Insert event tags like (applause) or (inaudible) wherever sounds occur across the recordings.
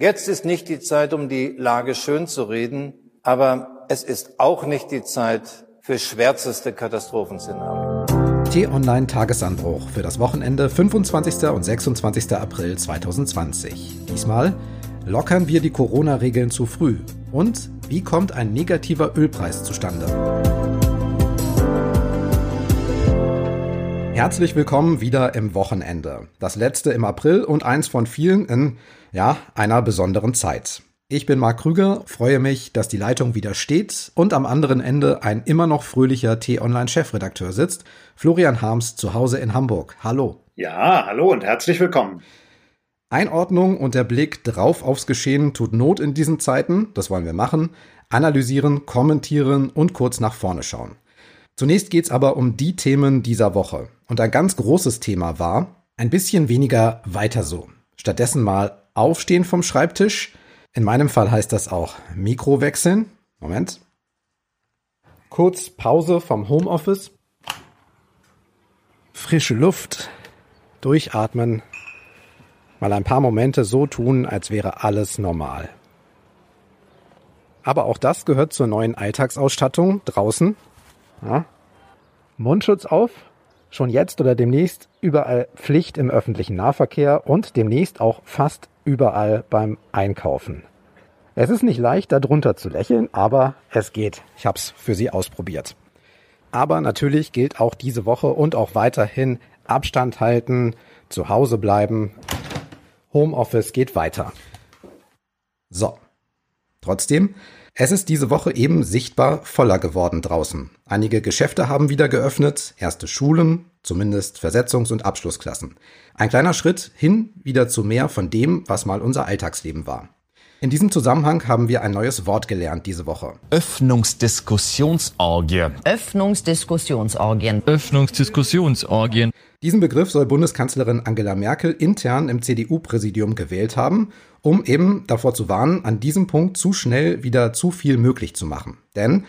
Jetzt ist nicht die Zeit, um die Lage schön zu reden, aber es ist auch nicht die Zeit für schwärzeste Katastrophenszenarien. T-Online Tagesanbruch für das Wochenende 25. und 26. April 2020. Diesmal lockern wir die Corona-Regeln zu früh und wie kommt ein negativer Ölpreis zustande? Herzlich willkommen wieder im Wochenende. Das letzte im April und eins von vielen in, ja, einer besonderen Zeit. Ich bin Marc Krüger, freue mich, dass die Leitung wieder steht und am anderen Ende ein immer noch fröhlicher T-Online-Chefredakteur sitzt, Florian Harms zu Hause in Hamburg. Hallo. Ja, hallo und herzlich willkommen. Einordnung und der Blick drauf aufs Geschehen tut Not in diesen Zeiten, das wollen wir machen, analysieren, kommentieren und kurz nach vorne schauen. Zunächst geht's aber um die Themen dieser Woche. Und ein ganz großes Thema war, ein bisschen weniger weiter so. Stattdessen mal aufstehen vom Schreibtisch. In meinem Fall heißt das auch Mikro wechseln. Moment. Kurz Pause vom Homeoffice. Frische Luft. Durchatmen. Mal ein paar Momente so tun, als wäre alles normal. Aber auch das gehört zur neuen Alltagsausstattung draußen. Ja. Mundschutz auf, schon jetzt oder demnächst überall Pflicht im öffentlichen Nahverkehr und demnächst auch fast überall beim Einkaufen. Es ist nicht leicht, darunter zu lächeln, aber es geht. Ich habe es für Sie ausprobiert. Aber natürlich gilt auch diese Woche und auch weiterhin Abstand halten, zu Hause bleiben. Homeoffice geht weiter. So. Trotzdem, es ist diese Woche eben sichtbar voller geworden draußen. Einige Geschäfte haben wieder geöffnet, erste Schulen, zumindest Versetzungs- und Abschlussklassen. Ein kleiner Schritt hin wieder zu mehr von dem, was mal unser Alltagsleben war. In diesem Zusammenhang haben wir ein neues Wort gelernt diese Woche. Öffnungsdiskussionsorgie. Öffnungsdiskussionsorgien. Öffnungsdiskussionsorgien. Diesen Begriff soll Bundeskanzlerin Angela Merkel intern im CDU-Präsidium gewählt haben, um eben davor zu warnen, an diesem Punkt zu schnell wieder zu viel möglich zu machen. Denn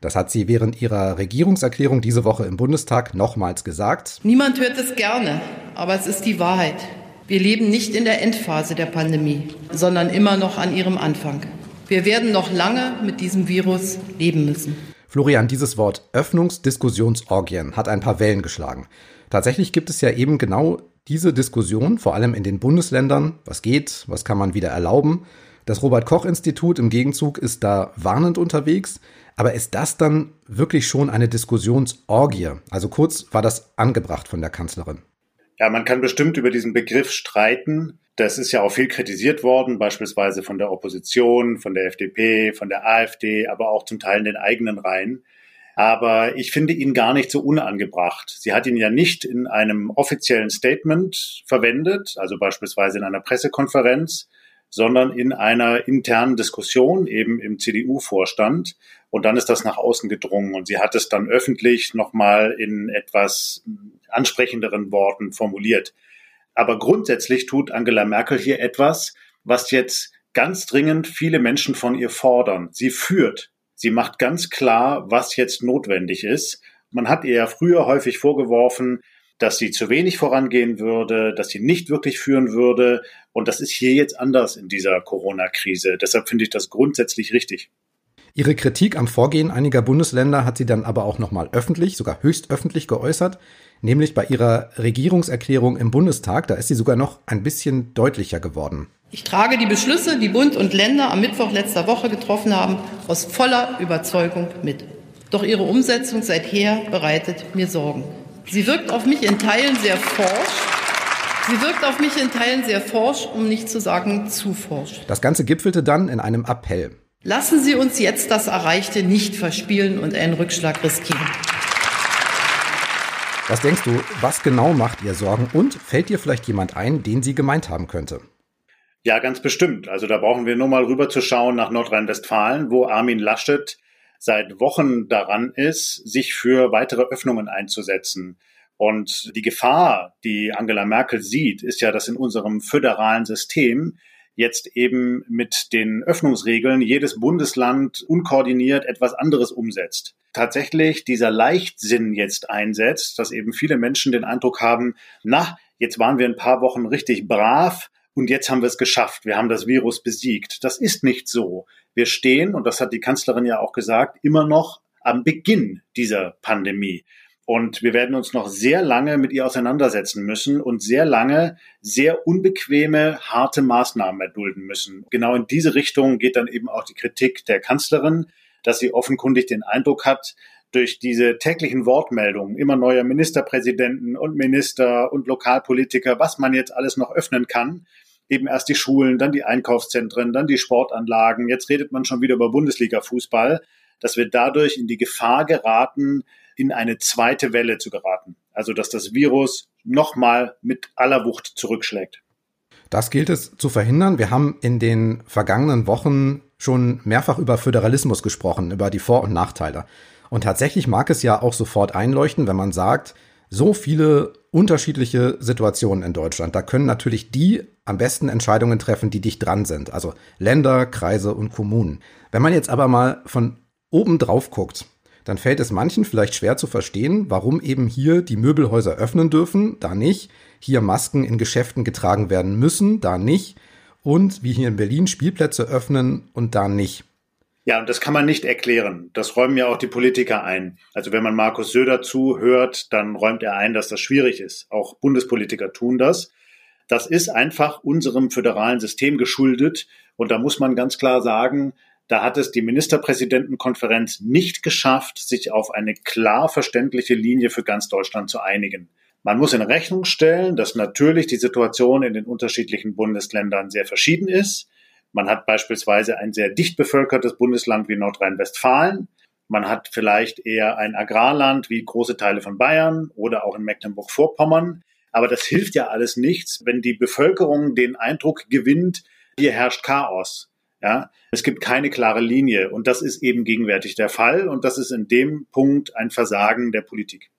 das hat sie während ihrer Regierungserklärung diese Woche im Bundestag nochmals gesagt. Niemand hört es gerne, aber es ist die Wahrheit. Wir leben nicht in der Endphase der Pandemie, sondern immer noch an ihrem Anfang. Wir werden noch lange mit diesem Virus leben müssen. Florian, dieses Wort Öffnungsdiskussionsorgien hat ein paar Wellen geschlagen. Tatsächlich gibt es ja eben genau diese Diskussion, vor allem in den Bundesländern. Was geht? Was kann man wieder erlauben? Das Robert Koch Institut im Gegenzug ist da warnend unterwegs. Aber ist das dann wirklich schon eine Diskussionsorgie? Also kurz war das angebracht von der Kanzlerin. Ja, man kann bestimmt über diesen Begriff streiten. Das ist ja auch viel kritisiert worden, beispielsweise von der Opposition, von der FDP, von der AfD, aber auch zum Teil in den eigenen Reihen. Aber ich finde ihn gar nicht so unangebracht. Sie hat ihn ja nicht in einem offiziellen Statement verwendet, also beispielsweise in einer Pressekonferenz, sondern in einer internen Diskussion eben im CDU-Vorstand. Und dann ist das nach außen gedrungen und sie hat es dann öffentlich nochmal in etwas ansprechenderen Worten formuliert. Aber grundsätzlich tut Angela Merkel hier etwas, was jetzt ganz dringend viele Menschen von ihr fordern. Sie führt. Sie macht ganz klar, was jetzt notwendig ist. Man hat ihr ja früher häufig vorgeworfen, dass sie zu wenig vorangehen würde, dass sie nicht wirklich führen würde. Und das ist hier jetzt anders in dieser Corona-Krise. Deshalb finde ich das grundsätzlich richtig. Ihre Kritik am Vorgehen einiger Bundesländer hat sie dann aber auch nochmal öffentlich, sogar höchst öffentlich geäußert, nämlich bei ihrer Regierungserklärung im Bundestag. Da ist sie sogar noch ein bisschen deutlicher geworden. Ich trage die Beschlüsse, die Bund und Länder am Mittwoch letzter Woche getroffen haben, aus voller Überzeugung mit. Doch ihre Umsetzung seither bereitet mir Sorgen. Sie wirkt auf mich in Teilen sehr forsch. Sie wirkt auf mich in Teilen sehr forsch, um nicht zu sagen zu forsch. Das Ganze gipfelte dann in einem Appell. Lassen Sie uns jetzt das Erreichte nicht verspielen und einen Rückschlag riskieren. Was denkst du, was genau macht ihr Sorgen und fällt dir vielleicht jemand ein, den sie gemeint haben könnte? Ja, ganz bestimmt. Also da brauchen wir nur mal rüber zu schauen nach Nordrhein-Westfalen, wo Armin Laschet seit Wochen daran ist, sich für weitere Öffnungen einzusetzen. Und die Gefahr, die Angela Merkel sieht, ist ja, dass in unserem föderalen System jetzt eben mit den Öffnungsregeln jedes Bundesland unkoordiniert etwas anderes umsetzt. Tatsächlich dieser Leichtsinn jetzt einsetzt, dass eben viele Menschen den Eindruck haben, na, jetzt waren wir ein paar Wochen richtig brav und jetzt haben wir es geschafft, wir haben das Virus besiegt. Das ist nicht so. Wir stehen, und das hat die Kanzlerin ja auch gesagt, immer noch am Beginn dieser Pandemie. Und wir werden uns noch sehr lange mit ihr auseinandersetzen müssen und sehr lange sehr unbequeme, harte Maßnahmen erdulden müssen. Genau in diese Richtung geht dann eben auch die Kritik der Kanzlerin, dass sie offenkundig den Eindruck hat, durch diese täglichen Wortmeldungen immer neuer Ministerpräsidenten und Minister und Lokalpolitiker, was man jetzt alles noch öffnen kann, eben erst die Schulen, dann die Einkaufszentren, dann die Sportanlagen. Jetzt redet man schon wieder über Bundesliga-Fußball, dass wir dadurch in die Gefahr geraten, in eine zweite Welle zu geraten. Also dass das Virus nochmal mit aller Wucht zurückschlägt. Das gilt es zu verhindern. Wir haben in den vergangenen Wochen schon mehrfach über Föderalismus gesprochen, über die Vor- und Nachteile. Und tatsächlich mag es ja auch sofort einleuchten, wenn man sagt, so viele unterschiedliche Situationen in Deutschland. Da können natürlich die am besten Entscheidungen treffen, die dicht dran sind. Also Länder, Kreise und Kommunen. Wenn man jetzt aber mal von oben drauf guckt, dann fällt es manchen vielleicht schwer zu verstehen, warum eben hier die Möbelhäuser öffnen dürfen, da nicht, hier Masken in Geschäften getragen werden müssen, da nicht, und wie hier in Berlin Spielplätze öffnen und da nicht. Ja, und das kann man nicht erklären. Das räumen ja auch die Politiker ein. Also wenn man Markus Söder zuhört, dann räumt er ein, dass das schwierig ist. Auch Bundespolitiker tun das. Das ist einfach unserem föderalen System geschuldet. Und da muss man ganz klar sagen, da hat es die Ministerpräsidentenkonferenz nicht geschafft, sich auf eine klar verständliche Linie für ganz Deutschland zu einigen. Man muss in Rechnung stellen, dass natürlich die Situation in den unterschiedlichen Bundesländern sehr verschieden ist. Man hat beispielsweise ein sehr dicht bevölkertes Bundesland wie Nordrhein-Westfalen. Man hat vielleicht eher ein Agrarland wie große Teile von Bayern oder auch in Mecklenburg-Vorpommern. Aber das hilft ja alles nichts, wenn die Bevölkerung den Eindruck gewinnt, hier herrscht Chaos. Ja, es gibt keine klare Linie und das ist eben gegenwärtig der Fall und das ist in dem Punkt ein Versagen der Politik.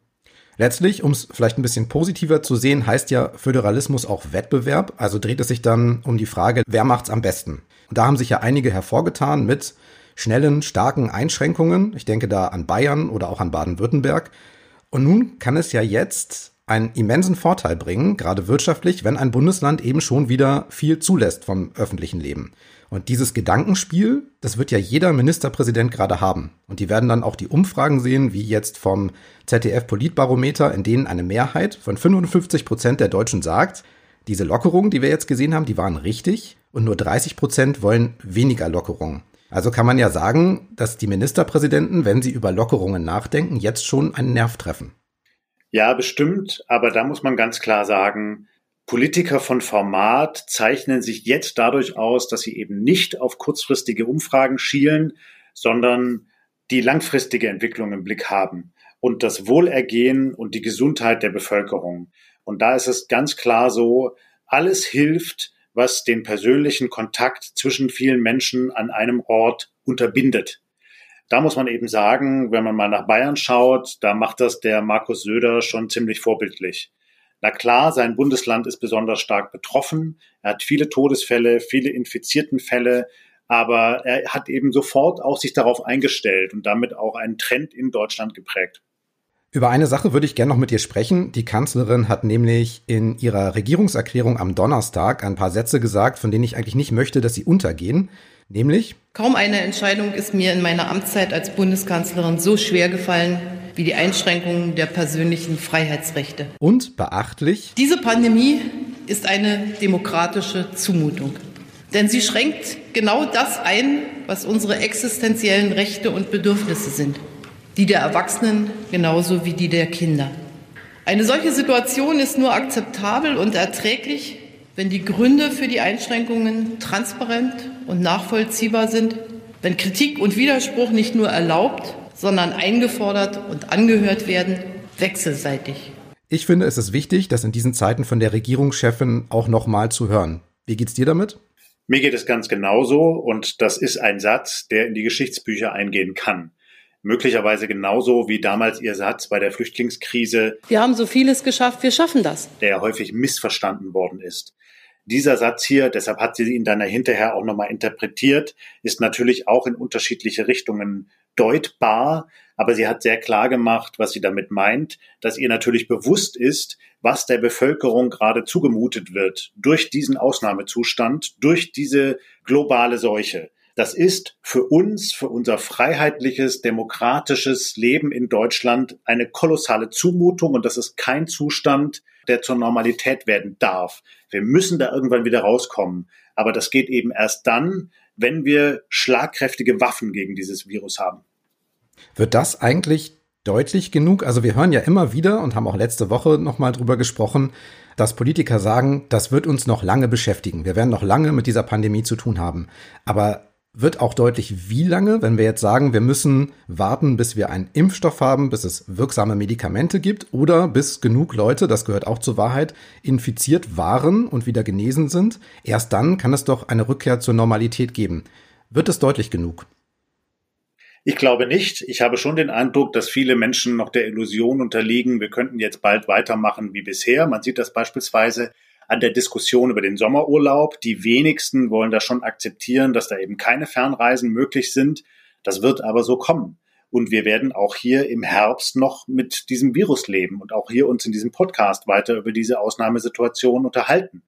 Letztlich, um es vielleicht ein bisschen positiver zu sehen, heißt ja Föderalismus auch Wettbewerb. Also dreht es sich dann um die Frage, wer macht's am besten? Und da haben sich ja einige hervorgetan mit schnellen, starken Einschränkungen. Ich denke da an Bayern oder auch an Baden-Württemberg. Und nun kann es ja jetzt einen immensen Vorteil bringen, gerade wirtschaftlich, wenn ein Bundesland eben schon wieder viel zulässt vom öffentlichen Leben. Und dieses Gedankenspiel, das wird ja jeder Ministerpräsident gerade haben. Und die werden dann auch die Umfragen sehen, wie jetzt vom ZDF Politbarometer, in denen eine Mehrheit von 55 Prozent der Deutschen sagt, diese Lockerungen, die wir jetzt gesehen haben, die waren richtig und nur 30 Prozent wollen weniger Lockerungen. Also kann man ja sagen, dass die Ministerpräsidenten, wenn sie über Lockerungen nachdenken, jetzt schon einen Nerv treffen. Ja, bestimmt, aber da muss man ganz klar sagen, Politiker von Format zeichnen sich jetzt dadurch aus, dass sie eben nicht auf kurzfristige Umfragen schielen, sondern die langfristige Entwicklung im Blick haben und das Wohlergehen und die Gesundheit der Bevölkerung. Und da ist es ganz klar so, alles hilft, was den persönlichen Kontakt zwischen vielen Menschen an einem Ort unterbindet. Da muss man eben sagen, wenn man mal nach Bayern schaut, da macht das der Markus Söder schon ziemlich vorbildlich. Na klar, sein Bundesland ist besonders stark betroffen. Er hat viele Todesfälle, viele infizierten Fälle, aber er hat eben sofort auch sich darauf eingestellt und damit auch einen Trend in Deutschland geprägt. Über eine Sache würde ich gerne noch mit dir sprechen. Die Kanzlerin hat nämlich in ihrer Regierungserklärung am Donnerstag ein paar Sätze gesagt, von denen ich eigentlich nicht möchte, dass sie untergehen. Nämlich? Kaum eine Entscheidung ist mir in meiner Amtszeit als Bundeskanzlerin so schwer gefallen wie die Einschränkungen der persönlichen Freiheitsrechte. Und beachtlich? Diese Pandemie ist eine demokratische Zumutung. Denn sie schränkt genau das ein, was unsere existenziellen Rechte und Bedürfnisse sind. Die der Erwachsenen genauso wie die der Kinder. Eine solche Situation ist nur akzeptabel und erträglich, wenn die Gründe für die Einschränkungen transparent und nachvollziehbar sind, wenn Kritik und Widerspruch nicht nur erlaubt, sondern eingefordert und angehört werden, wechselseitig. Ich finde, es ist wichtig, das in diesen Zeiten von der Regierungschefin auch nochmal zu hören. Wie geht's dir damit? Mir geht es ganz genauso und das ist ein Satz, der in die Geschichtsbücher eingehen kann. Möglicherweise genauso wie damals Ihr Satz bei der Flüchtlingskrise. Wir haben so vieles geschafft, wir schaffen das. Der häufig missverstanden worden ist. Dieser Satz hier, deshalb hat sie ihn dann hinterher auch nochmal interpretiert, ist natürlich auch in unterschiedliche Richtungen deutbar, aber sie hat sehr klar gemacht, was sie damit meint, dass ihr natürlich bewusst ist, was der Bevölkerung gerade zugemutet wird durch diesen Ausnahmezustand, durch diese globale Seuche. Das ist für uns, für unser freiheitliches, demokratisches Leben in Deutschland eine kolossale Zumutung und das ist kein Zustand, der zur Normalität werden darf. Wir müssen da irgendwann wieder rauskommen. Aber das geht eben erst dann, wenn wir schlagkräftige Waffen gegen dieses Virus haben. Wird das eigentlich deutlich genug? Also wir hören ja immer wieder und haben auch letzte Woche nochmal drüber gesprochen, dass Politiker sagen, das wird uns noch lange beschäftigen. Wir werden noch lange mit dieser Pandemie zu tun haben. Aber wird auch deutlich, wie lange, wenn wir jetzt sagen, wir müssen warten, bis wir einen Impfstoff haben, bis es wirksame Medikamente gibt oder bis genug Leute, das gehört auch zur Wahrheit, infiziert waren und wieder genesen sind. Erst dann kann es doch eine Rückkehr zur Normalität geben. Wird es deutlich genug? Ich glaube nicht. Ich habe schon den Eindruck, dass viele Menschen noch der Illusion unterliegen, wir könnten jetzt bald weitermachen wie bisher. Man sieht das beispielsweise an der Diskussion über den Sommerurlaub. Die wenigsten wollen da schon akzeptieren, dass da eben keine Fernreisen möglich sind. Das wird aber so kommen. Und wir werden auch hier im Herbst noch mit diesem Virus leben und auch hier uns in diesem Podcast weiter über diese Ausnahmesituation unterhalten.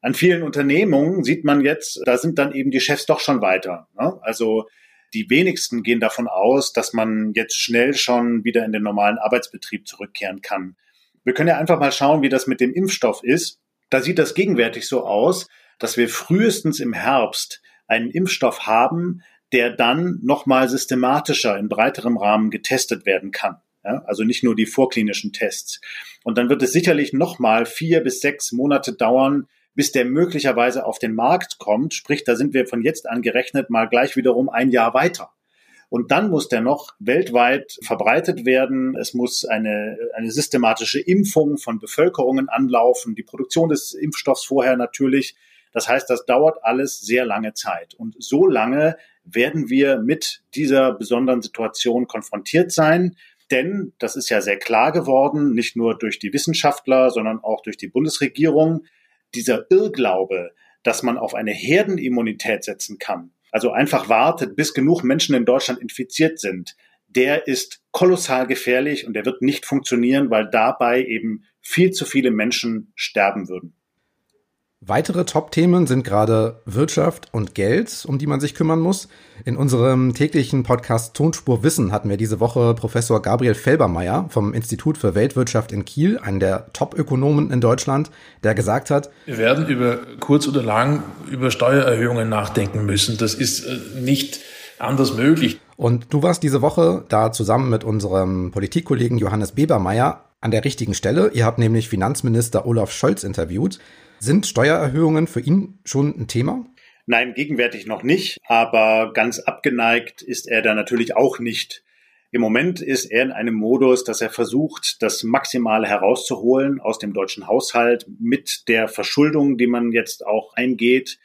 An vielen Unternehmungen sieht man jetzt, da sind dann eben die Chefs doch schon weiter. Ne? Also die wenigsten gehen davon aus, dass man jetzt schnell schon wieder in den normalen Arbeitsbetrieb zurückkehren kann. Wir können ja einfach mal schauen, wie das mit dem Impfstoff ist. Da sieht das gegenwärtig so aus, dass wir frühestens im Herbst einen Impfstoff haben, der dann nochmal systematischer in breiterem Rahmen getestet werden kann. Ja, also nicht nur die vorklinischen Tests. Und dann wird es sicherlich nochmal vier bis sechs Monate dauern, bis der möglicherweise auf den Markt kommt. Sprich, da sind wir von jetzt an gerechnet mal gleich wiederum ein Jahr weiter. Und dann muss der noch weltweit verbreitet werden. Es muss eine, eine systematische Impfung von Bevölkerungen anlaufen, die Produktion des Impfstoffs vorher natürlich. Das heißt, das dauert alles sehr lange Zeit. Und so lange werden wir mit dieser besonderen Situation konfrontiert sein. Denn, das ist ja sehr klar geworden, nicht nur durch die Wissenschaftler, sondern auch durch die Bundesregierung, dieser Irrglaube, dass man auf eine Herdenimmunität setzen kann, also einfach wartet, bis genug Menschen in Deutschland infiziert sind, der ist kolossal gefährlich und der wird nicht funktionieren, weil dabei eben viel zu viele Menschen sterben würden. Weitere Top-Themen sind gerade Wirtschaft und Geld, um die man sich kümmern muss. In unserem täglichen Podcast Tonspur Wissen hatten wir diese Woche Professor Gabriel Felbermeier vom Institut für Weltwirtschaft in Kiel, einen der Top-Ökonomen in Deutschland, der gesagt hat, wir werden über kurz oder lang über Steuererhöhungen nachdenken müssen. Das ist äh, nicht anders möglich. Und du warst diese Woche da zusammen mit unserem Politikkollegen Johannes Bebermeier an der richtigen Stelle. Ihr habt nämlich Finanzminister Olaf Scholz interviewt. Sind Steuererhöhungen für ihn schon ein Thema? Nein, gegenwärtig noch nicht, aber ganz abgeneigt ist er da natürlich auch nicht. Im Moment ist er in einem Modus, dass er versucht, das Maximale herauszuholen aus dem deutschen Haushalt mit der Verschuldung, die man jetzt auch eingeht.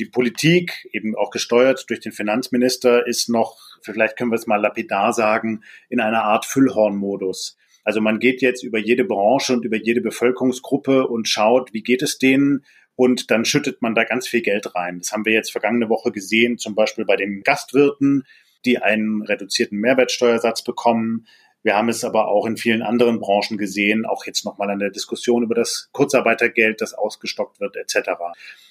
Die Politik, eben auch gesteuert durch den Finanzminister, ist noch, vielleicht können wir es mal lapidar sagen, in einer Art Füllhornmodus. Also man geht jetzt über jede Branche und über jede Bevölkerungsgruppe und schaut, wie geht es denen? Und dann schüttet man da ganz viel Geld rein. Das haben wir jetzt vergangene Woche gesehen, zum Beispiel bei den Gastwirten, die einen reduzierten Mehrwertsteuersatz bekommen. Wir haben es aber auch in vielen anderen Branchen gesehen, auch jetzt nochmal an der Diskussion über das Kurzarbeitergeld, das ausgestockt wird, etc.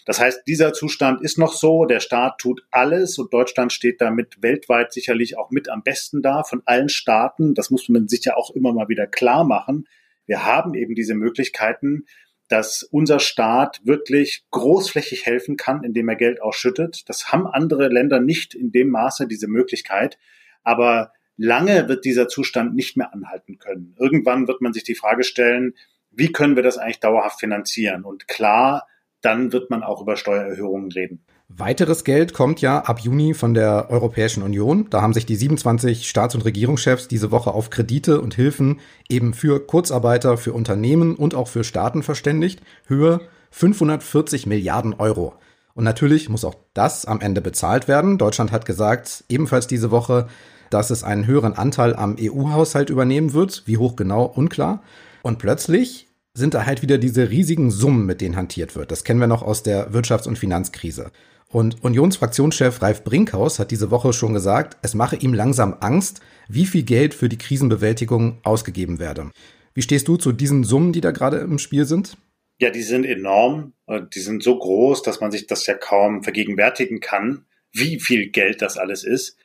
Das heißt, dieser Zustand ist noch so, der Staat tut alles und Deutschland steht damit weltweit sicherlich auch mit am besten da von allen Staaten. Das muss man sich ja auch immer mal wieder klar machen. Wir haben eben diese Möglichkeiten, dass unser Staat wirklich großflächig helfen kann, indem er Geld ausschüttet. Das haben andere Länder nicht in dem Maße, diese Möglichkeit. Aber lange wird dieser Zustand nicht mehr anhalten können. Irgendwann wird man sich die Frage stellen, wie können wir das eigentlich dauerhaft finanzieren? Und klar, dann wird man auch über Steuererhöhungen reden. Weiteres Geld kommt ja ab Juni von der Europäischen Union. Da haben sich die 27 Staats- und Regierungschefs diese Woche auf Kredite und Hilfen eben für Kurzarbeiter, für Unternehmen und auch für Staaten verständigt. Höhe 540 Milliarden Euro. Und natürlich muss auch das am Ende bezahlt werden. Deutschland hat gesagt, ebenfalls diese Woche, dass es einen höheren Anteil am EU-Haushalt übernehmen wird. Wie hoch genau, unklar. Und plötzlich sind da halt wieder diese riesigen Summen, mit denen hantiert wird. Das kennen wir noch aus der Wirtschafts- und Finanzkrise. Und Unionsfraktionschef Ralf Brinkhaus hat diese Woche schon gesagt, es mache ihm langsam Angst, wie viel Geld für die Krisenbewältigung ausgegeben werde. Wie stehst du zu diesen Summen, die da gerade im Spiel sind? Ja, die sind enorm. Die sind so groß, dass man sich das ja kaum vergegenwärtigen kann, wie viel Geld das alles ist.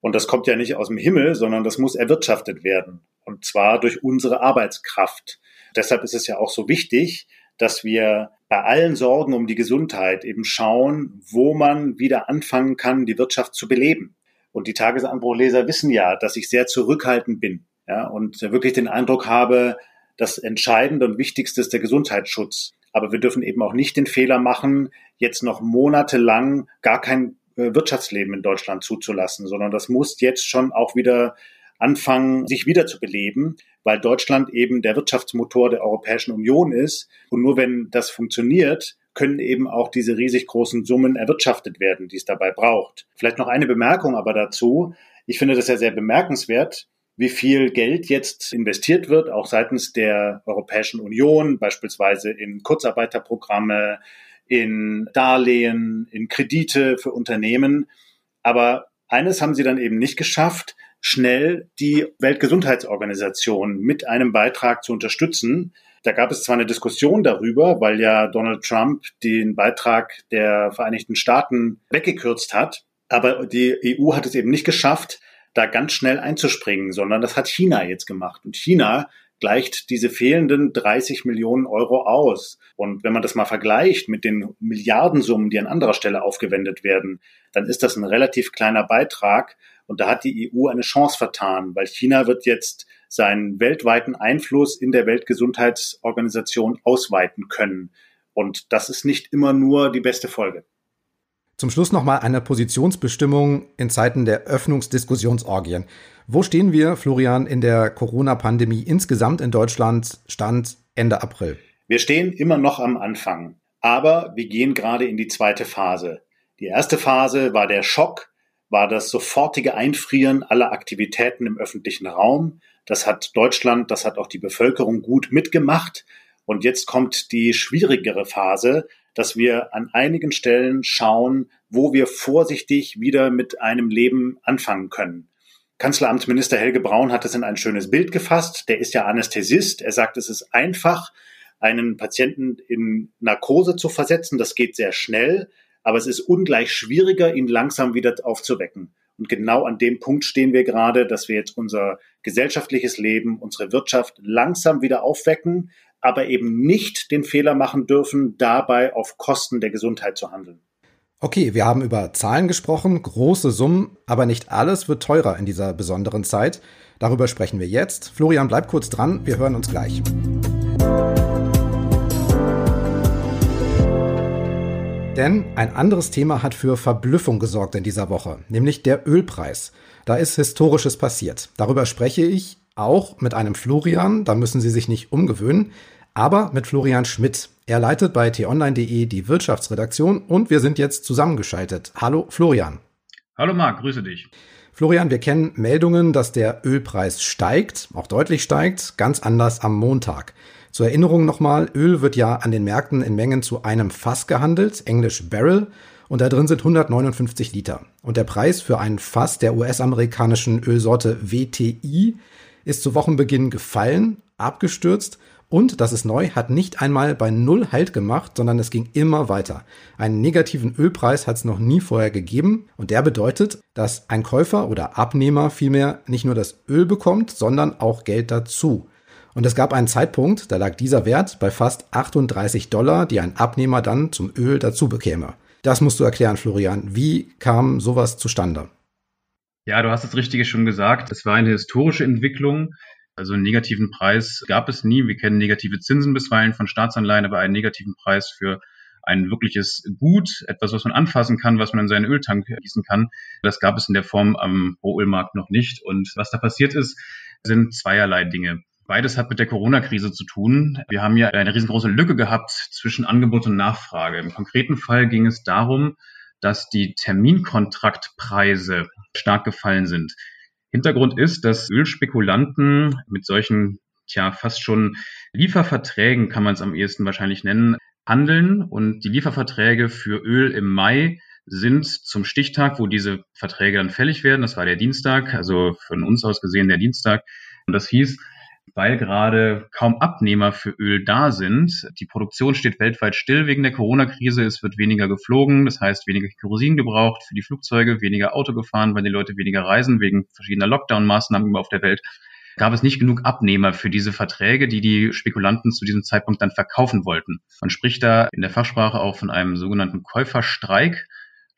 Und das kommt ja nicht aus dem Himmel, sondern das muss erwirtschaftet werden. Und zwar durch unsere Arbeitskraft. Deshalb ist es ja auch so wichtig, dass wir bei allen Sorgen um die Gesundheit eben schauen, wo man wieder anfangen kann, die Wirtschaft zu beleben. Und die Tagesanbruchleser wissen ja, dass ich sehr zurückhaltend bin ja, und wirklich den Eindruck habe, das Entscheidende und Wichtigste ist der Gesundheitsschutz. Aber wir dürfen eben auch nicht den Fehler machen, jetzt noch monatelang gar kein Wirtschaftsleben in Deutschland zuzulassen, sondern das muss jetzt schon auch wieder anfangen, sich wieder zu beleben, weil Deutschland eben der Wirtschaftsmotor der Europäischen Union ist. Und nur wenn das funktioniert, können eben auch diese riesig großen Summen erwirtschaftet werden, die es dabei braucht. Vielleicht noch eine Bemerkung aber dazu. Ich finde das ja sehr bemerkenswert, wie viel Geld jetzt investiert wird, auch seitens der Europäischen Union, beispielsweise in Kurzarbeiterprogramme, in Darlehen, in Kredite für Unternehmen. Aber eines haben sie dann eben nicht geschafft, schnell die Weltgesundheitsorganisation mit einem Beitrag zu unterstützen. Da gab es zwar eine Diskussion darüber, weil ja Donald Trump den Beitrag der Vereinigten Staaten weggekürzt hat, aber die EU hat es eben nicht geschafft, da ganz schnell einzuspringen, sondern das hat China jetzt gemacht. Und China gleicht diese fehlenden 30 Millionen Euro aus. Und wenn man das mal vergleicht mit den Milliardensummen, die an anderer Stelle aufgewendet werden, dann ist das ein relativ kleiner Beitrag. Und da hat die EU eine Chance vertan, weil China wird jetzt seinen weltweiten Einfluss in der Weltgesundheitsorganisation ausweiten können. Und das ist nicht immer nur die beste Folge. Zum Schluss nochmal eine Positionsbestimmung in Zeiten der Öffnungsdiskussionsorgien. Wo stehen wir, Florian, in der Corona-Pandemie insgesamt in Deutschland Stand Ende April? Wir stehen immer noch am Anfang, aber wir gehen gerade in die zweite Phase. Die erste Phase war der Schock, war das sofortige Einfrieren aller Aktivitäten im öffentlichen Raum. Das hat Deutschland, das hat auch die Bevölkerung gut mitgemacht. Und jetzt kommt die schwierigere Phase, dass wir an einigen Stellen schauen, wo wir vorsichtig wieder mit einem Leben anfangen können. Kanzleramtsminister Helge Braun hat es in ein schönes Bild gefasst. Der ist ja Anästhesist. Er sagt, es ist einfach, einen Patienten in Narkose zu versetzen. Das geht sehr schnell, aber es ist ungleich schwieriger, ihn langsam wieder aufzuwecken. Und genau an dem Punkt stehen wir gerade, dass wir jetzt unser gesellschaftliches Leben, unsere Wirtschaft langsam wieder aufwecken, aber eben nicht den Fehler machen dürfen, dabei auf Kosten der Gesundheit zu handeln. Okay, wir haben über Zahlen gesprochen, große Summen, aber nicht alles wird teurer in dieser besonderen Zeit. Darüber sprechen wir jetzt. Florian, bleib kurz dran, wir hören uns gleich. Denn ein anderes Thema hat für Verblüffung gesorgt in dieser Woche, nämlich der Ölpreis. Da ist Historisches passiert. Darüber spreche ich auch mit einem Florian, da müssen Sie sich nicht umgewöhnen, aber mit Florian Schmidt. Er leitet bei t-online.de die Wirtschaftsredaktion und wir sind jetzt zusammengeschaltet. Hallo Florian. Hallo Marc, grüße dich. Florian, wir kennen Meldungen, dass der Ölpreis steigt, auch deutlich steigt, ganz anders am Montag. Zur Erinnerung nochmal, Öl wird ja an den Märkten in Mengen zu einem Fass gehandelt, englisch Barrel, und da drin sind 159 Liter. Und der Preis für ein Fass der US-amerikanischen Ölsorte WTI ist zu Wochenbeginn gefallen, abgestürzt und, das ist neu, hat nicht einmal bei Null Halt gemacht, sondern es ging immer weiter. Einen negativen Ölpreis hat es noch nie vorher gegeben und der bedeutet, dass ein Käufer oder Abnehmer vielmehr nicht nur das Öl bekommt, sondern auch Geld dazu. Und es gab einen Zeitpunkt, da lag dieser Wert bei fast 38 Dollar, die ein Abnehmer dann zum Öl dazu bekäme. Das musst du erklären, Florian. Wie kam sowas zustande? Ja, du hast das Richtige schon gesagt. Es war eine historische Entwicklung. Also einen negativen Preis gab es nie. Wir kennen negative Zinsen bisweilen von Staatsanleihen, aber einen negativen Preis für ein wirkliches Gut, etwas, was man anfassen kann, was man in seinen Öltank gießen kann. Das gab es in der Form am Rohölmarkt noch nicht. Und was da passiert ist, sind zweierlei Dinge. Beides hat mit der Corona-Krise zu tun. Wir haben ja eine riesengroße Lücke gehabt zwischen Angebot und Nachfrage. Im konkreten Fall ging es darum, dass die Terminkontraktpreise stark gefallen sind. Hintergrund ist, dass Ölspekulanten mit solchen, tja, fast schon Lieferverträgen kann man es am ehesten wahrscheinlich nennen, handeln und die Lieferverträge für Öl im Mai sind zum Stichtag, wo diese Verträge dann fällig werden. Das war der Dienstag, also von uns aus gesehen der Dienstag. Und das hieß, weil gerade kaum Abnehmer für Öl da sind. Die Produktion steht weltweit still wegen der Corona-Krise. Es wird weniger geflogen, das heißt weniger Kerosin gebraucht für die Flugzeuge, weniger Auto gefahren, weil die Leute weniger reisen wegen verschiedener Lockdown-Maßnahmen auf der Welt. Gab es nicht genug Abnehmer für diese Verträge, die die Spekulanten zu diesem Zeitpunkt dann verkaufen wollten. Man spricht da in der Fachsprache auch von einem sogenannten Käuferstreik.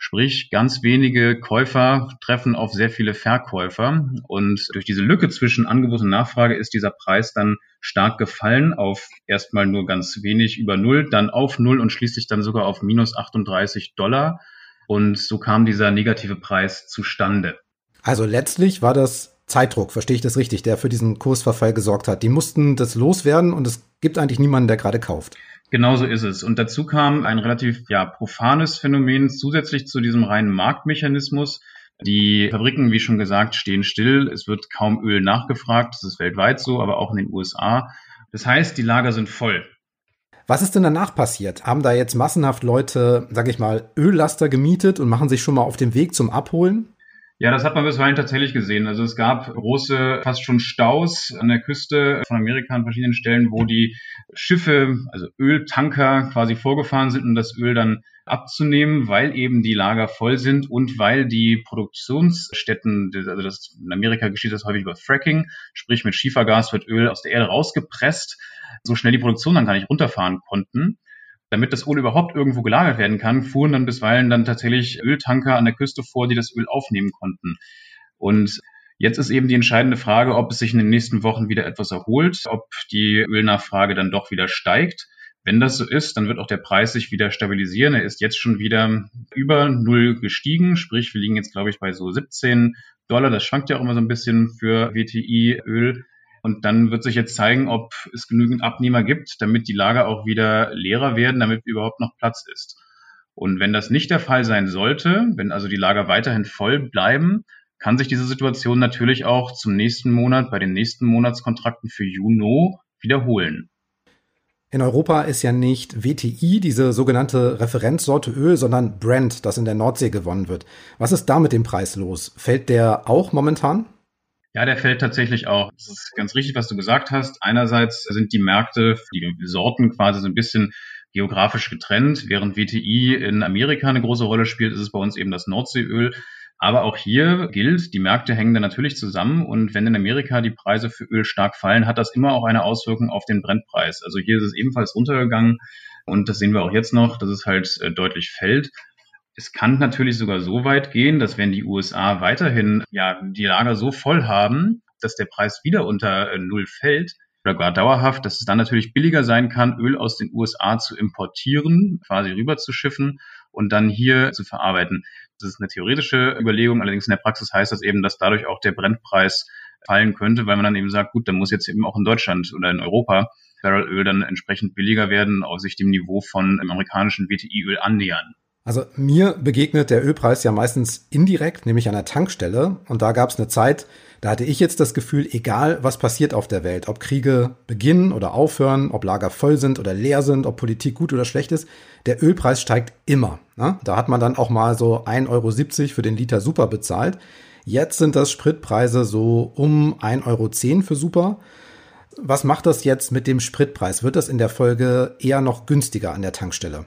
Sprich, ganz wenige Käufer treffen auf sehr viele Verkäufer. Und durch diese Lücke zwischen Angebot und Nachfrage ist dieser Preis dann stark gefallen auf erstmal nur ganz wenig über Null, dann auf Null und schließlich dann sogar auf minus 38 Dollar. Und so kam dieser negative Preis zustande. Also letztlich war das Zeitdruck, verstehe ich das richtig, der für diesen Kursverfall gesorgt hat. Die mussten das loswerden und es gibt eigentlich niemanden, der gerade kauft. Genauso ist es. Und dazu kam ein relativ ja, profanes Phänomen zusätzlich zu diesem reinen Marktmechanismus. Die Fabriken, wie schon gesagt, stehen still. Es wird kaum Öl nachgefragt. Das ist weltweit so, aber auch in den USA. Das heißt, die Lager sind voll. Was ist denn danach passiert? Haben da jetzt massenhaft Leute, sag ich mal, Öllaster gemietet und machen sich schon mal auf den Weg zum Abholen? Ja, das hat man bisweilen tatsächlich gesehen. Also es gab große, fast schon Staus an der Küste von Amerika an verschiedenen Stellen, wo die Schiffe, also Öltanker quasi vorgefahren sind, um das Öl dann abzunehmen, weil eben die Lager voll sind und weil die Produktionsstätten, also das, in Amerika geschieht das häufig über Fracking, sprich mit Schiefergas wird Öl aus der Erde rausgepresst, so schnell die Produktion dann gar nicht runterfahren konnten damit das Öl überhaupt irgendwo gelagert werden kann, fuhren dann bisweilen dann tatsächlich Öltanker an der Küste vor, die das Öl aufnehmen konnten. Und jetzt ist eben die entscheidende Frage, ob es sich in den nächsten Wochen wieder etwas erholt, ob die Ölnachfrage dann doch wieder steigt. Wenn das so ist, dann wird auch der Preis sich wieder stabilisieren. Er ist jetzt schon wieder über Null gestiegen, sprich wir liegen jetzt, glaube ich, bei so 17 Dollar. Das schwankt ja auch immer so ein bisschen für WTI-Öl. Und dann wird sich jetzt zeigen, ob es genügend Abnehmer gibt, damit die Lager auch wieder leerer werden, damit überhaupt noch Platz ist. Und wenn das nicht der Fall sein sollte, wenn also die Lager weiterhin voll bleiben, kann sich diese Situation natürlich auch zum nächsten Monat bei den nächsten Monatskontrakten für Juno wiederholen. In Europa ist ja nicht WTI, diese sogenannte Referenzsorte Öl, sondern Brent, das in der Nordsee gewonnen wird. Was ist da mit dem Preis los? Fällt der auch momentan? Ja, der fällt tatsächlich auch. Das ist ganz richtig, was du gesagt hast. Einerseits sind die Märkte, die Sorten quasi so ein bisschen geografisch getrennt. Während WTI in Amerika eine große Rolle spielt, ist es bei uns eben das Nordseeöl. Aber auch hier gilt, die Märkte hängen da natürlich zusammen und wenn in Amerika die Preise für Öl stark fallen, hat das immer auch eine Auswirkung auf den Brennpreis. Also hier ist es ebenfalls runtergegangen und das sehen wir auch jetzt noch, dass es halt äh, deutlich fällt. Es kann natürlich sogar so weit gehen, dass wenn die USA weiterhin ja die Lager so voll haben, dass der Preis wieder unter äh, Null fällt oder gar dauerhaft, dass es dann natürlich billiger sein kann, Öl aus den USA zu importieren, quasi rüberzuschiffen und dann hier zu verarbeiten. Das ist eine theoretische Überlegung, allerdings in der Praxis heißt das eben, dass dadurch auch der Brennpreis fallen könnte, weil man dann eben sagt, gut, dann muss jetzt eben auch in Deutschland oder in Europa Barrelöl dann entsprechend billiger werden, auf sich dem Niveau von amerikanischen WTI-Öl annähern. Also mir begegnet der Ölpreis ja meistens indirekt, nämlich an der Tankstelle. Und da gab es eine Zeit, da hatte ich jetzt das Gefühl, egal was passiert auf der Welt, ob Kriege beginnen oder aufhören, ob Lager voll sind oder leer sind, ob Politik gut oder schlecht ist, der Ölpreis steigt immer. Ne? Da hat man dann auch mal so 1,70 Euro für den Liter Super bezahlt. Jetzt sind das Spritpreise so um 1,10 Euro für Super. Was macht das jetzt mit dem Spritpreis? Wird das in der Folge eher noch günstiger an der Tankstelle?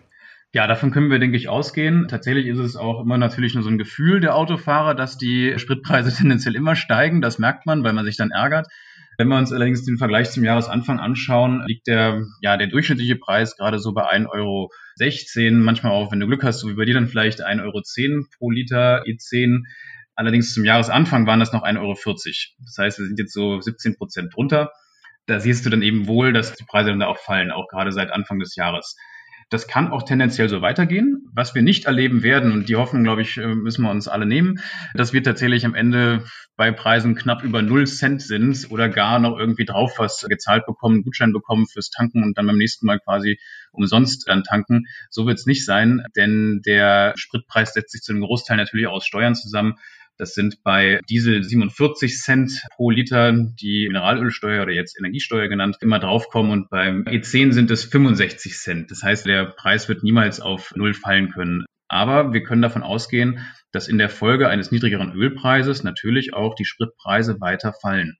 Ja, davon können wir, denke ich, ausgehen. Tatsächlich ist es auch immer natürlich nur so ein Gefühl der Autofahrer, dass die Spritpreise (laughs) tendenziell immer steigen. Das merkt man, weil man sich dann ärgert. Wenn wir uns allerdings den Vergleich zum Jahresanfang anschauen, liegt der, ja, der durchschnittliche Preis gerade so bei 1,16 Euro. Manchmal auch, wenn du Glück hast, so wie bei dir dann vielleicht 1,10 Euro pro Liter E10. Allerdings zum Jahresanfang waren das noch 1,40 Euro. Das heißt, wir sind jetzt so 17 Prozent drunter. Da siehst du dann eben wohl, dass die Preise dann da auch fallen, auch gerade seit Anfang des Jahres. Das kann auch tendenziell so weitergehen. Was wir nicht erleben werden, und die Hoffnung, glaube ich, äh, müssen wir uns alle nehmen, dass wir tatsächlich am Ende bei Preisen knapp über null Cent sind oder gar noch irgendwie drauf was gezahlt bekommen, Gutschein bekommen fürs Tanken und dann beim nächsten Mal quasi umsonst dann tanken. So wird es nicht sein, denn der Spritpreis setzt sich zu einem Großteil natürlich aus Steuern zusammen. Das sind bei Diesel 47 Cent pro Liter, die Mineralölsteuer oder jetzt Energiesteuer genannt, immer draufkommen und beim E10 sind es 65 Cent. Das heißt, der Preis wird niemals auf Null fallen können. Aber wir können davon ausgehen, dass in der Folge eines niedrigeren Ölpreises natürlich auch die Spritpreise weiter fallen.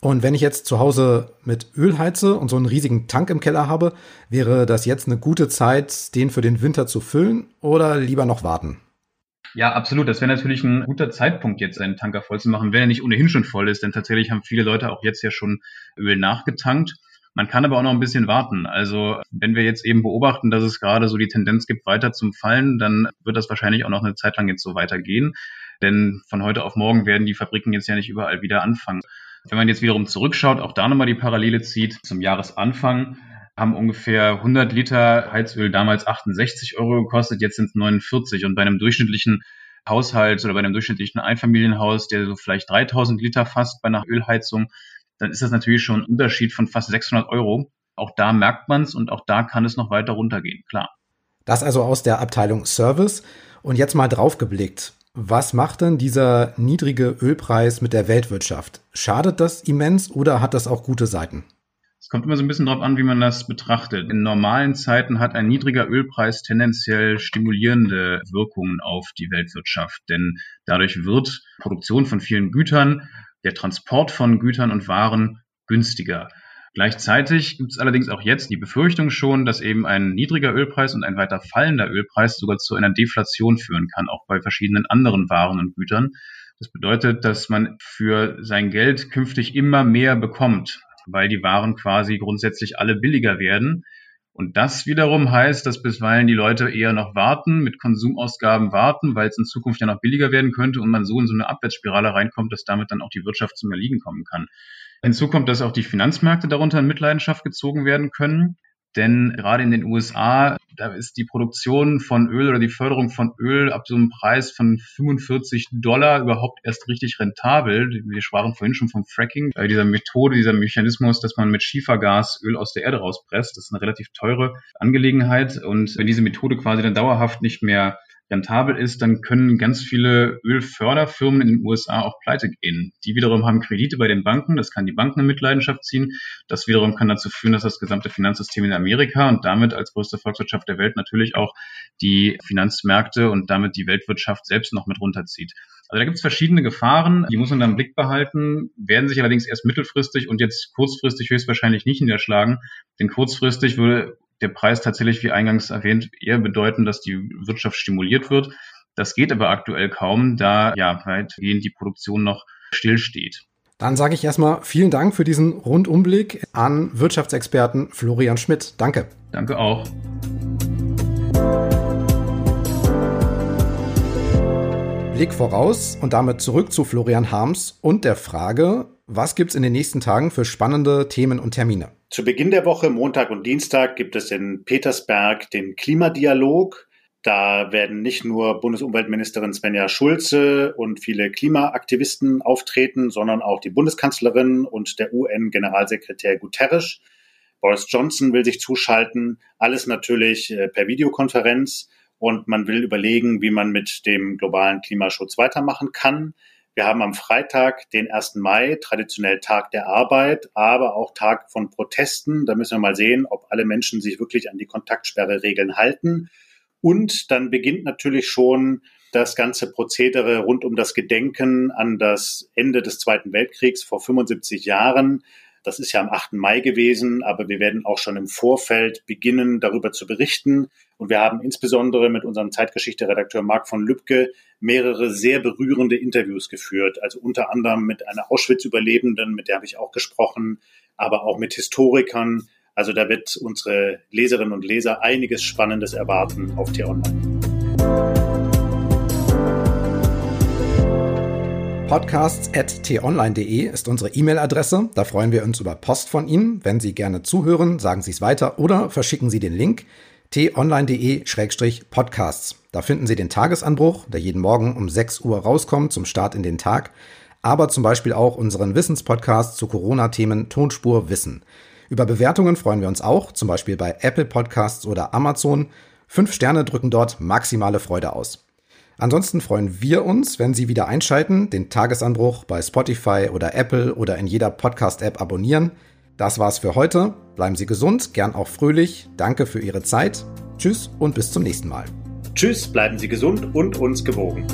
Und wenn ich jetzt zu Hause mit Öl heize und so einen riesigen Tank im Keller habe, wäre das jetzt eine gute Zeit, den für den Winter zu füllen oder lieber noch warten? Ja, absolut. Das wäre natürlich ein guter Zeitpunkt, jetzt einen Tanker voll zu machen, wenn er nicht ohnehin schon voll ist. Denn tatsächlich haben viele Leute auch jetzt ja schon Öl nachgetankt. Man kann aber auch noch ein bisschen warten. Also wenn wir jetzt eben beobachten, dass es gerade so die Tendenz gibt, weiter zum Fallen, dann wird das wahrscheinlich auch noch eine Zeit lang jetzt so weitergehen. Denn von heute auf morgen werden die Fabriken jetzt ja nicht überall wieder anfangen. Wenn man jetzt wiederum zurückschaut, auch da nochmal die Parallele zieht, zum Jahresanfang haben ungefähr 100 Liter Heizöl damals 68 Euro gekostet, jetzt sind es 49 und bei einem durchschnittlichen Haushalt oder bei einem durchschnittlichen Einfamilienhaus, der so vielleicht 3000 Liter fasst bei einer Ölheizung, dann ist das natürlich schon ein Unterschied von fast 600 Euro. Auch da merkt man es und auch da kann es noch weiter runtergehen, klar. Das also aus der Abteilung Service. Und jetzt mal draufgeblickt. Was macht denn dieser niedrige Ölpreis mit der Weltwirtschaft? Schadet das immens oder hat das auch gute Seiten? Kommt immer so ein bisschen darauf an, wie man das betrachtet. In normalen Zeiten hat ein niedriger Ölpreis tendenziell stimulierende Wirkungen auf die Weltwirtschaft, denn dadurch wird Produktion von vielen Gütern, der Transport von Gütern und Waren günstiger. Gleichzeitig gibt es allerdings auch jetzt die Befürchtung schon, dass eben ein niedriger Ölpreis und ein weiter fallender Ölpreis sogar zu einer Deflation führen kann, auch bei verschiedenen anderen Waren und Gütern. Das bedeutet, dass man für sein Geld künftig immer mehr bekommt, weil die Waren quasi grundsätzlich alle billiger werden. Und das wiederum heißt, dass bisweilen die Leute eher noch warten, mit Konsumausgaben warten, weil es in Zukunft ja noch billiger werden könnte und man so in so eine Abwärtsspirale reinkommt, dass damit dann auch die Wirtschaft zum Erliegen kommen kann. Hinzu kommt, dass auch die Finanzmärkte darunter in Mitleidenschaft gezogen werden können. Denn gerade in den USA, da ist die Produktion von Öl oder die Förderung von Öl ab so einem Preis von 45 Dollar überhaupt erst richtig rentabel. Wir sprachen vorhin schon vom Fracking, äh, dieser Methode, dieser Mechanismus, dass man mit Schiefergas Öl aus der Erde rauspresst. Das ist eine relativ teure Angelegenheit. Und wenn diese Methode quasi dann dauerhaft nicht mehr rentabel ist, dann können ganz viele Ölförderfirmen in den USA auch pleite gehen. Die wiederum haben Kredite bei den Banken, das kann die Banken in Mitleidenschaft ziehen. Das wiederum kann dazu führen, dass das gesamte Finanzsystem in Amerika und damit als größte Volkswirtschaft der Welt natürlich auch die Finanzmärkte und damit die Weltwirtschaft selbst noch mit runterzieht. Also da gibt es verschiedene Gefahren, die muss man dann im Blick behalten, werden sich allerdings erst mittelfristig und jetzt kurzfristig höchstwahrscheinlich nicht niederschlagen. Denn kurzfristig würde der Preis tatsächlich, wie eingangs erwähnt, eher bedeuten, dass die Wirtschaft stimuliert wird. Das geht aber aktuell kaum, da ja weitgehend die Produktion noch stillsteht. Dann sage ich erstmal vielen Dank für diesen Rundumblick an Wirtschaftsexperten Florian Schmidt. Danke. Danke auch. Blick voraus und damit zurück zu Florian Harms und der Frage, was gibt's in den nächsten Tagen für spannende Themen und Termine? Zu Beginn der Woche, Montag und Dienstag, gibt es in Petersberg den Klimadialog. Da werden nicht nur Bundesumweltministerin Svenja Schulze und viele Klimaaktivisten auftreten, sondern auch die Bundeskanzlerin und der UN-Generalsekretär Guterres. Boris Johnson will sich zuschalten. Alles natürlich äh, per Videokonferenz. Und man will überlegen, wie man mit dem globalen Klimaschutz weitermachen kann. Wir haben am Freitag, den 1. Mai, traditionell Tag der Arbeit, aber auch Tag von Protesten. Da müssen wir mal sehen, ob alle Menschen sich wirklich an die Kontaktsperreregeln halten. Und dann beginnt natürlich schon das ganze Prozedere rund um das Gedenken an das Ende des Zweiten Weltkriegs vor 75 Jahren. Das ist ja am 8. Mai gewesen, aber wir werden auch schon im Vorfeld beginnen, darüber zu berichten. Und wir haben insbesondere mit unserem Zeitgeschichte-Redakteur Marc von Lübcke mehrere sehr berührende Interviews geführt. Also unter anderem mit einer Auschwitz-Überlebenden, mit der habe ich auch gesprochen, aber auch mit Historikern. Also da wird unsere Leserinnen und Leser einiges Spannendes erwarten auf T-Online. podcasts.tonline.de ist unsere E-Mail-Adresse. Da freuen wir uns über Post von Ihnen. Wenn Sie gerne zuhören, sagen Sie es weiter oder verschicken Sie den Link t-online.de-podcasts. Da finden Sie den Tagesanbruch, der jeden Morgen um 6 Uhr rauskommt zum Start in den Tag, aber zum Beispiel auch unseren Wissenspodcast zu Corona-Themen Tonspur Wissen. Über Bewertungen freuen wir uns auch, zum Beispiel bei Apple Podcasts oder Amazon. Fünf Sterne drücken dort maximale Freude aus. Ansonsten freuen wir uns, wenn Sie wieder einschalten, den Tagesanbruch bei Spotify oder Apple oder in jeder Podcast-App abonnieren. Das war's für heute. Bleiben Sie gesund, gern auch fröhlich. Danke für Ihre Zeit. Tschüss und bis zum nächsten Mal. Tschüss, bleiben Sie gesund und uns gewogen.